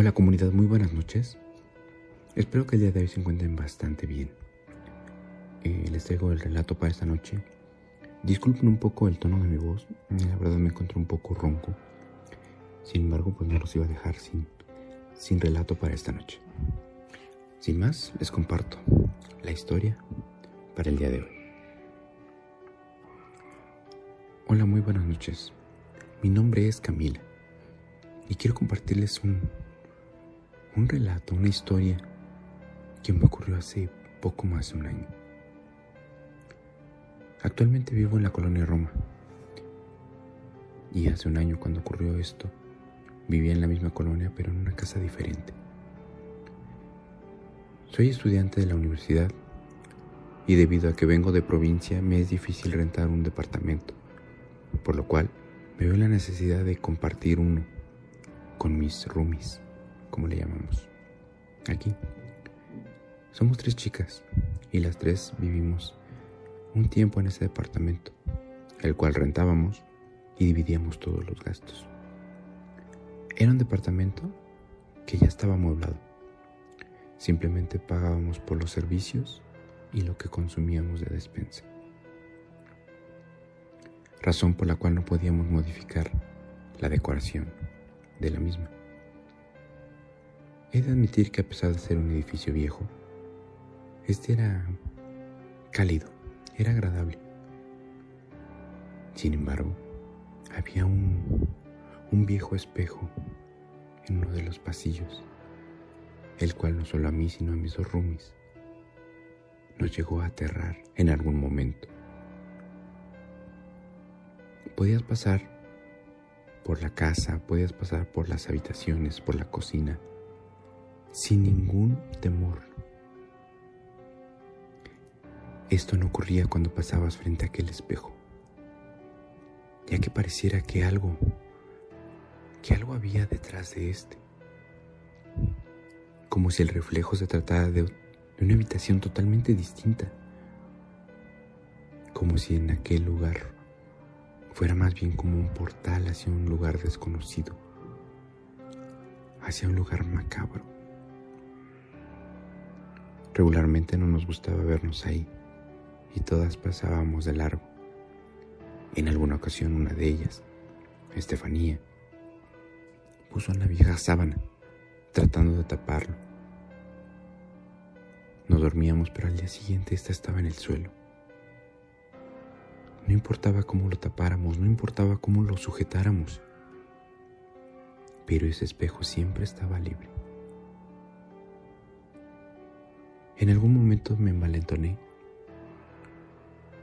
Hola comunidad, muy buenas noches. Espero que el día de hoy se encuentren bastante bien. Eh, les traigo el relato para esta noche. Disculpen un poco el tono de mi voz, la verdad me encuentro un poco ronco. Sin embargo, pues no los iba a dejar sin, sin relato para esta noche. Sin más, les comparto la historia para el día de hoy. Hola, muy buenas noches. Mi nombre es Camila y quiero compartirles un, un relato, una historia que me ocurrió hace poco más de un año. Actualmente vivo en la colonia Roma y hace un año cuando ocurrió esto vivía en la misma colonia pero en una casa diferente. Soy estudiante de la universidad y debido a que vengo de provincia me es difícil rentar un departamento, por lo cual veo la necesidad de compartir uno con mis roomies, como le llamamos. Aquí. Somos tres chicas y las tres vivimos un tiempo en ese departamento, el cual rentábamos y dividíamos todos los gastos. Era un departamento que ya estaba amueblado. Simplemente pagábamos por los servicios y lo que consumíamos de despensa. Razón por la cual no podíamos modificar la decoración de la misma. He de admitir que a pesar de ser un edificio viejo, este era cálido, era agradable. Sin embargo, había un, un viejo espejo en uno de los pasillos, el cual no solo a mí, sino a mis dos roomies, nos llegó a aterrar en algún momento. Podías pasar por la casa, podías pasar por las habitaciones, por la cocina, sin ningún temor. Esto no ocurría cuando pasabas frente a aquel espejo, ya que pareciera que algo, que algo había detrás de este, como si el reflejo se tratara de, una habitación totalmente distinta, como si en aquel lugar fuera más bien como un portal hacia un lugar desconocido, hacia un lugar macabro. Regularmente no nos gustaba vernos ahí y todas pasábamos de largo. En alguna ocasión una de ellas, Estefanía, puso una vieja sábana tratando de taparlo. Nos dormíamos, pero al día siguiente esta estaba en el suelo. No importaba cómo lo tapáramos, no importaba cómo lo sujetáramos, pero ese espejo siempre estaba libre. En algún momento me envalentoné.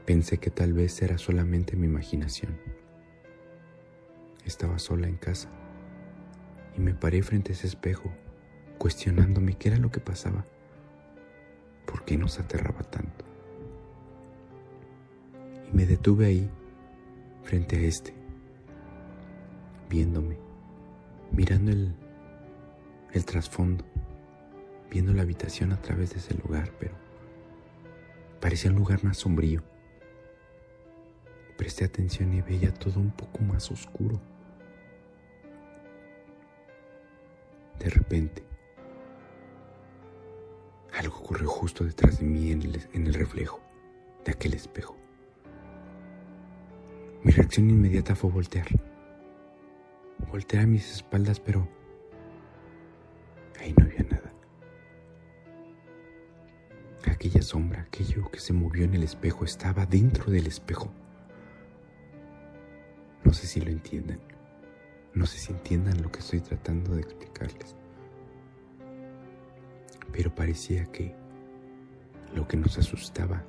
Pensé que tal vez era solamente mi imaginación. Estaba sola en casa y me paré frente a ese espejo, cuestionándome qué era lo que pasaba, por qué nos aterraba tanto y me detuve ahí, frente a este, viéndome, mirando el, el trasfondo, viendo la habitación a través de ese lugar, pero parecía un lugar más sombrío. Presté atención y veía todo un poco más oscuro. De repente, algo ocurrió justo detrás de mí en el, reflejo de aquel espejo. Mi reacción inmediata fue voltear. Voltear a mis espaldas, pero sombra, aquello que se movió en el espejo, estaba dentro del espejo. No sé si lo entiendan. No sé si entiendan lo que estoy tratando de explicarles. Pero parecía que lo que nos asustaba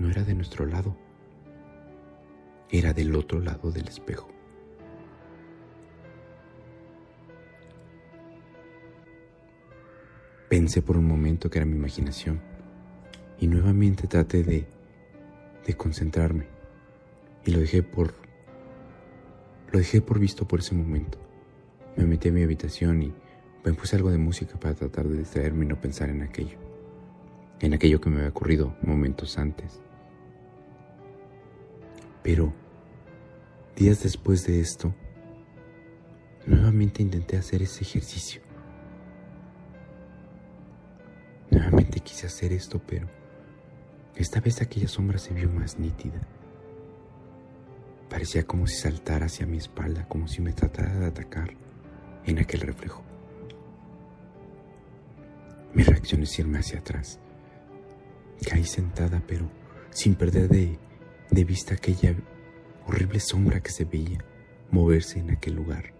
no era de nuestro lado, era del otro lado del espejo. Pensé por un momento que era mi imaginación y nuevamente traté de, de concentrarme y lo dejé por lo dejé por visto por ese momento. Me metí a mi habitación y me puse algo de música para tratar de distraerme y no pensar en aquello, en aquello que me había ocurrido momentos antes. Pero días después de esto, nuevamente intenté hacer ese ejercicio quise hacer esto, pero esta vez aquella sombra se vio más nítida. Parecía como si saltara hacia mi espalda, como si me tratara de atacar en aquel reflejo. Mi reacción es irme hacia atrás. Caí sentada, pero sin perder de, de vista aquella horrible sombra que se veía moverse en aquel lugar,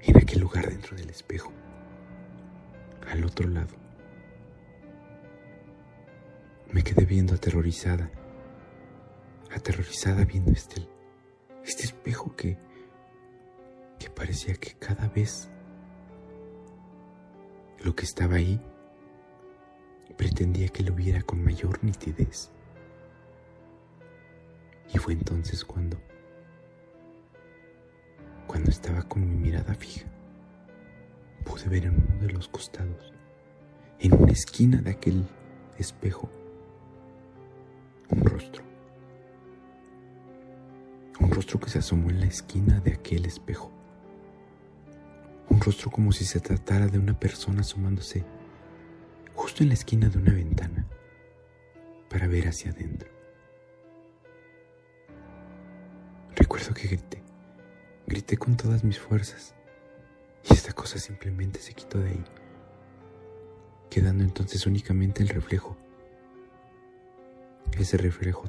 en aquel lugar dentro del espejo, al otro lado. Me quedé viendo aterrorizada, aterrorizada viendo este, este espejo que, que parecía que cada vez lo que estaba ahí pretendía que lo viera con mayor nitidez. Y fue entonces cuando, cuando estaba con mi mirada fija, pude ver en uno de los costados, en una esquina de aquel espejo, un rostro. Un rostro que se asomó en la esquina de aquel espejo. Un rostro como si se tratara de una persona asomándose justo en la esquina de una ventana para ver hacia adentro. Recuerdo que grité, grité con todas mis fuerzas y esta cosa simplemente se quitó de ahí, quedando entonces únicamente el reflejo, ese reflejo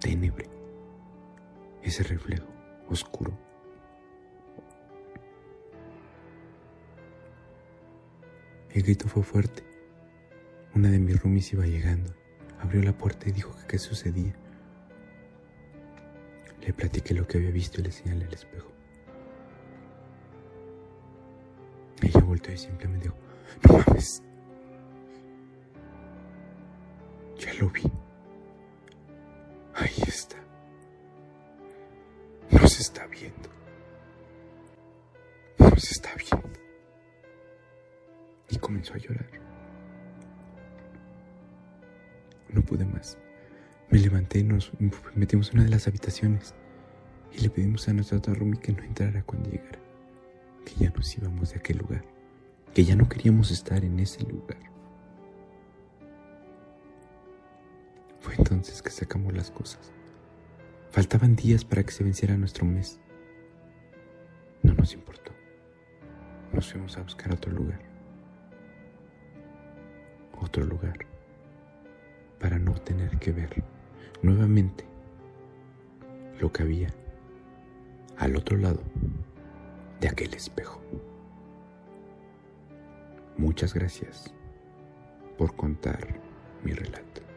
tenebre, ese reflejo oscuro. El grito fue fuerte. Una de mis roomies iba llegando, abrió la puerta y dijo que qué sucedía. Le platiqué lo que había visto y le señalé al espejo. Ella volteó y simplemente dijo, no mames. Ya lo vi. Está. Nos está viendo. Nos está viendo. Y comenzó a llorar. No pude más. Me levanté y nos metimos en una de las habitaciones y le pedimos a nuestra otra roomie que no entrara cuando llegara, que ya nos íbamos de aquel lugar, que ya no queríamos estar en ese lugar. Fue entonces que sacamos las cosas. Faltaban días para que se venciera nuestro mes. No nos importó. Nos fuimos a buscar otro lugar. Otro lugar para no tener que ver nuevamente lo que había al otro lado de aquel espejo. Muchas gracias por contar mi relato.